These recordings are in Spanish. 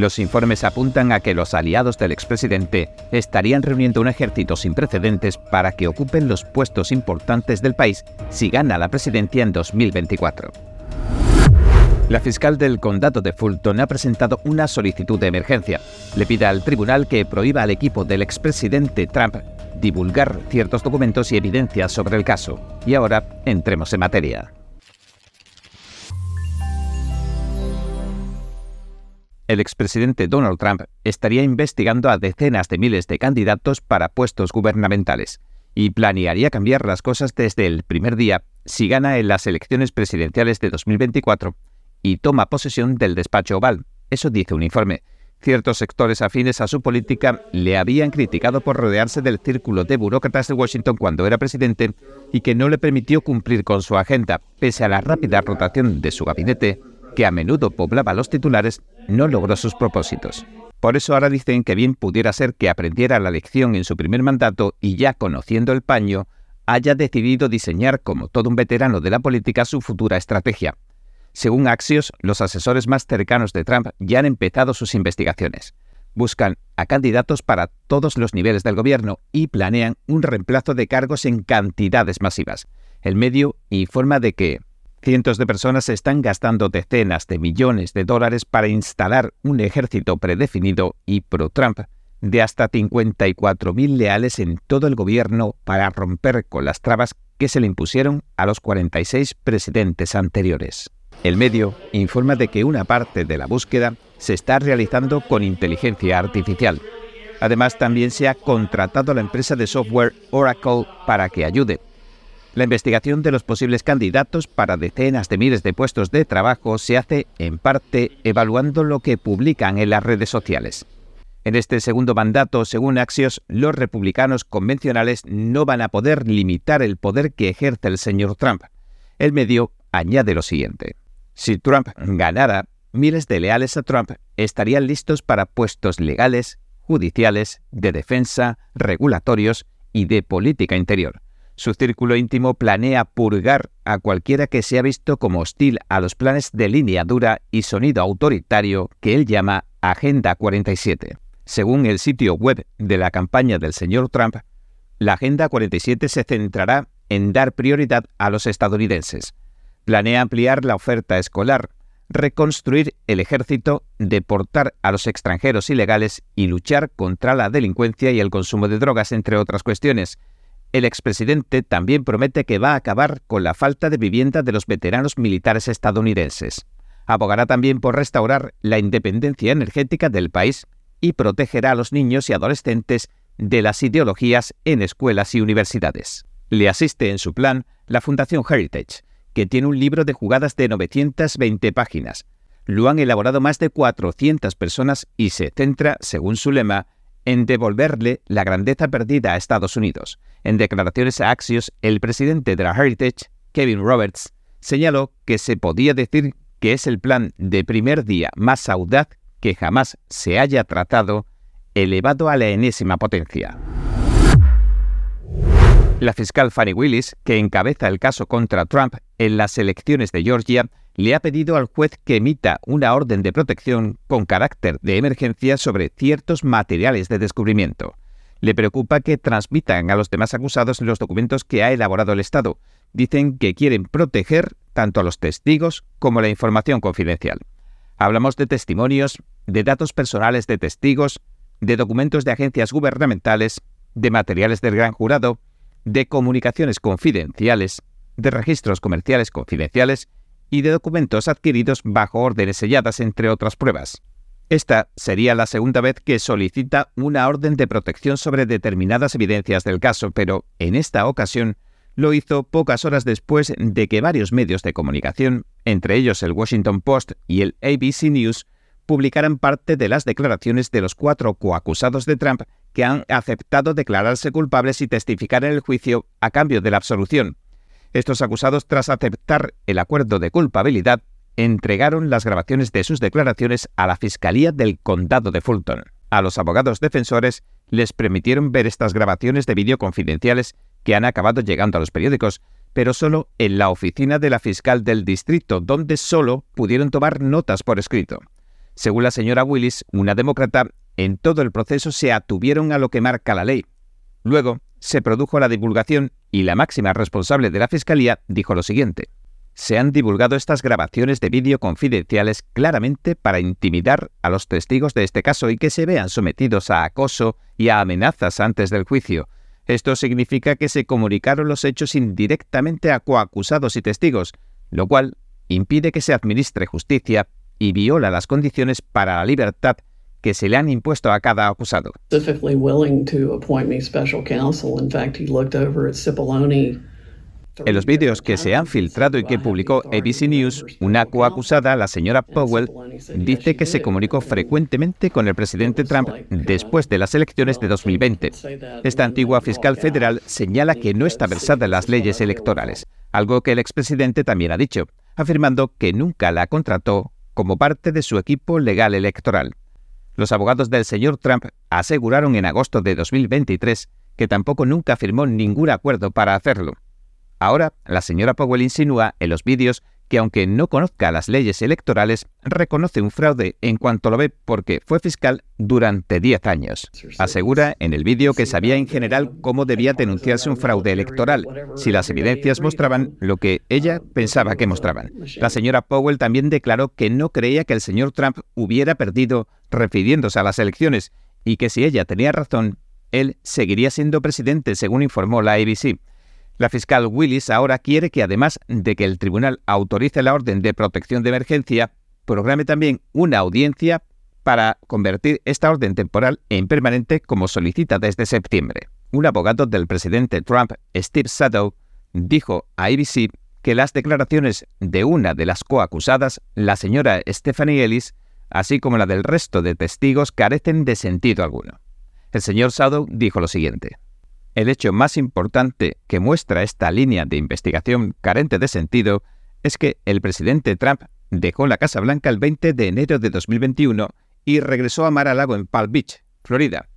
Los informes apuntan a que los aliados del expresidente estarían reuniendo un ejército sin precedentes para que ocupen los puestos importantes del país si gana la presidencia en 2024. La fiscal del condado de Fulton ha presentado una solicitud de emergencia. Le pide al tribunal que prohíba al equipo del expresidente Trump divulgar ciertos documentos y evidencias sobre el caso. Y ahora entremos en materia. El expresidente Donald Trump estaría investigando a decenas de miles de candidatos para puestos gubernamentales y planearía cambiar las cosas desde el primer día si gana en las elecciones presidenciales de 2024 y toma posesión del despacho oval. Eso dice un informe. Ciertos sectores afines a su política le habían criticado por rodearse del círculo de burócratas de Washington cuando era presidente y que no le permitió cumplir con su agenda, pese a la rápida rotación de su gabinete, que a menudo poblaba los titulares, no logró sus propósitos. Por eso ahora dicen que bien pudiera ser que aprendiera la lección en su primer mandato y ya conociendo el paño, haya decidido diseñar como todo un veterano de la política su futura estrategia. Según Axios, los asesores más cercanos de Trump ya han empezado sus investigaciones. Buscan a candidatos para todos los niveles del gobierno y planean un reemplazo de cargos en cantidades masivas. El medio informa de que cientos de personas están gastando decenas de millones de dólares para instalar un ejército predefinido y pro-Trump de hasta 54.000 leales en todo el gobierno para romper con las trabas que se le impusieron a los 46 presidentes anteriores. El medio informa de que una parte de la búsqueda se está realizando con inteligencia artificial. Además, también se ha contratado a la empresa de software Oracle para que ayude. La investigación de los posibles candidatos para decenas de miles de puestos de trabajo se hace en parte evaluando lo que publican en las redes sociales. En este segundo mandato, según Axios, los republicanos convencionales no van a poder limitar el poder que ejerce el señor Trump. El medio añade lo siguiente. Si Trump ganara, miles de leales a Trump estarían listos para puestos legales, judiciales, de defensa, regulatorios y de política interior. Su círculo íntimo planea purgar a cualquiera que se ha visto como hostil a los planes de línea dura y sonido autoritario que él llama Agenda 47. Según el sitio web de la campaña del señor Trump, la Agenda 47 se centrará en dar prioridad a los estadounidenses, Planea ampliar la oferta escolar, reconstruir el ejército, deportar a los extranjeros ilegales y luchar contra la delincuencia y el consumo de drogas, entre otras cuestiones. El expresidente también promete que va a acabar con la falta de vivienda de los veteranos militares estadounidenses. Abogará también por restaurar la independencia energética del país y protegerá a los niños y adolescentes de las ideologías en escuelas y universidades. Le asiste en su plan la Fundación Heritage, que tiene un libro de jugadas de 920 páginas. Lo han elaborado más de 400 personas y se centra, según su lema, en devolverle la grandeza perdida a Estados Unidos. En declaraciones a Axios, el presidente de la Heritage, Kevin Roberts, señaló que se podía decir que es el plan de primer día más audaz que jamás se haya tratado, elevado a la enésima potencia. La fiscal Fanny Willis, que encabeza el caso contra Trump en las elecciones de Georgia, le ha pedido al juez que emita una orden de protección con carácter de emergencia sobre ciertos materiales de descubrimiento. Le preocupa que transmitan a los demás acusados los documentos que ha elaborado el Estado. Dicen que quieren proteger tanto a los testigos como la información confidencial. Hablamos de testimonios, de datos personales de testigos, de documentos de agencias gubernamentales, de materiales del gran jurado, de comunicaciones confidenciales, de registros comerciales confidenciales y de documentos adquiridos bajo órdenes selladas, entre otras pruebas. Esta sería la segunda vez que solicita una orden de protección sobre determinadas evidencias del caso, pero en esta ocasión lo hizo pocas horas después de que varios medios de comunicación, entre ellos el Washington Post y el ABC News, publicaran parte de las declaraciones de los cuatro coacusados de Trump que han aceptado declararse culpables y testificar en el juicio a cambio de la absolución. Estos acusados, tras aceptar el acuerdo de culpabilidad, entregaron las grabaciones de sus declaraciones a la Fiscalía del Condado de Fulton. A los abogados defensores les permitieron ver estas grabaciones de vídeo confidenciales que han acabado llegando a los periódicos, pero solo en la oficina de la fiscal del distrito, donde solo pudieron tomar notas por escrito. Según la señora Willis, una demócrata, en todo el proceso se atuvieron a lo que marca la ley. Luego, se produjo la divulgación y la máxima responsable de la Fiscalía dijo lo siguiente. Se han divulgado estas grabaciones de vídeo confidenciales claramente para intimidar a los testigos de este caso y que se vean sometidos a acoso y a amenazas antes del juicio. Esto significa que se comunicaron los hechos indirectamente a coacusados y testigos, lo cual impide que se administre justicia y viola las condiciones para la libertad que se le han impuesto a cada acusado. En los vídeos que se han filtrado y que publicó ABC News, una coacusada, la señora Powell, dice que se comunicó frecuentemente con el presidente Trump después de las elecciones de 2020. Esta antigua fiscal federal señala que no está versada en las leyes electorales, algo que el expresidente también ha dicho, afirmando que nunca la contrató como parte de su equipo legal electoral. Los abogados del señor Trump aseguraron en agosto de 2023 que tampoco nunca firmó ningún acuerdo para hacerlo. Ahora, la señora Powell insinúa en los vídeos que aunque no conozca las leyes electorales, reconoce un fraude en cuanto lo ve porque fue fiscal durante 10 años. Asegura en el vídeo que sabía en general cómo debía denunciarse un fraude electoral, si las evidencias mostraban lo que ella pensaba que mostraban. La señora Powell también declaró que no creía que el señor Trump hubiera perdido refiriéndose a las elecciones y que si ella tenía razón, él seguiría siendo presidente, según informó la ABC. La fiscal Willis ahora quiere que además de que el tribunal autorice la orden de protección de emergencia, programe también una audiencia para convertir esta orden temporal en permanente como solicita desde septiembre. Un abogado del presidente Trump, Steve Sadow, dijo a ABC que las declaraciones de una de las coacusadas, la señora Stephanie Ellis, así como la del resto de testigos, carecen de sentido alguno. El señor Sadow dijo lo siguiente. El hecho más importante que muestra esta línea de investigación carente de sentido es que el presidente Trump dejó la Casa Blanca el 20 de enero de 2021 y regresó a Mar-a-Lago en Palm Beach, Florida.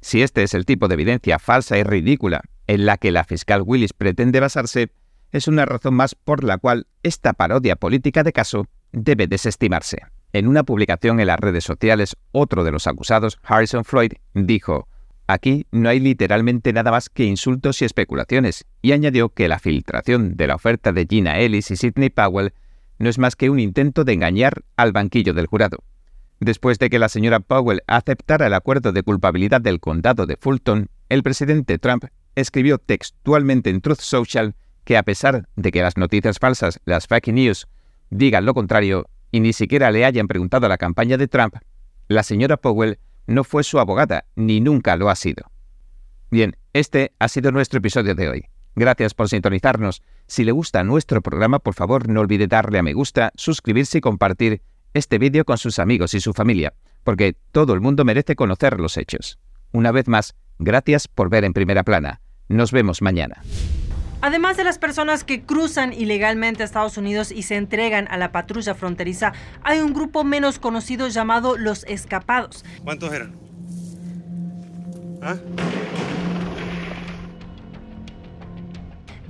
Si este es el tipo de evidencia falsa y ridícula en la que la fiscal Willis pretende basarse, es una razón más por la cual esta parodia política de caso debe desestimarse. En una publicación en las redes sociales, otro de los acusados, Harrison Floyd, dijo, Aquí no hay literalmente nada más que insultos y especulaciones, y añadió que la filtración de la oferta de Gina Ellis y Sidney Powell no es más que un intento de engañar al banquillo del jurado. Después de que la señora Powell aceptara el acuerdo de culpabilidad del condado de Fulton, el presidente Trump escribió textualmente en Truth Social que a pesar de que las noticias falsas, las fake news, digan lo contrario y ni siquiera le hayan preguntado a la campaña de Trump, la señora Powell no fue su abogada, ni nunca lo ha sido. Bien, este ha sido nuestro episodio de hoy. Gracias por sintonizarnos. Si le gusta nuestro programa, por favor no olvide darle a me gusta, suscribirse y compartir este vídeo con sus amigos y su familia, porque todo el mundo merece conocer los hechos. Una vez más, gracias por ver en primera plana. Nos vemos mañana. Además de las personas que cruzan ilegalmente a Estados Unidos y se entregan a la patrulla fronteriza, hay un grupo menos conocido llamado los escapados. ¿Cuántos eran? ¿Ah?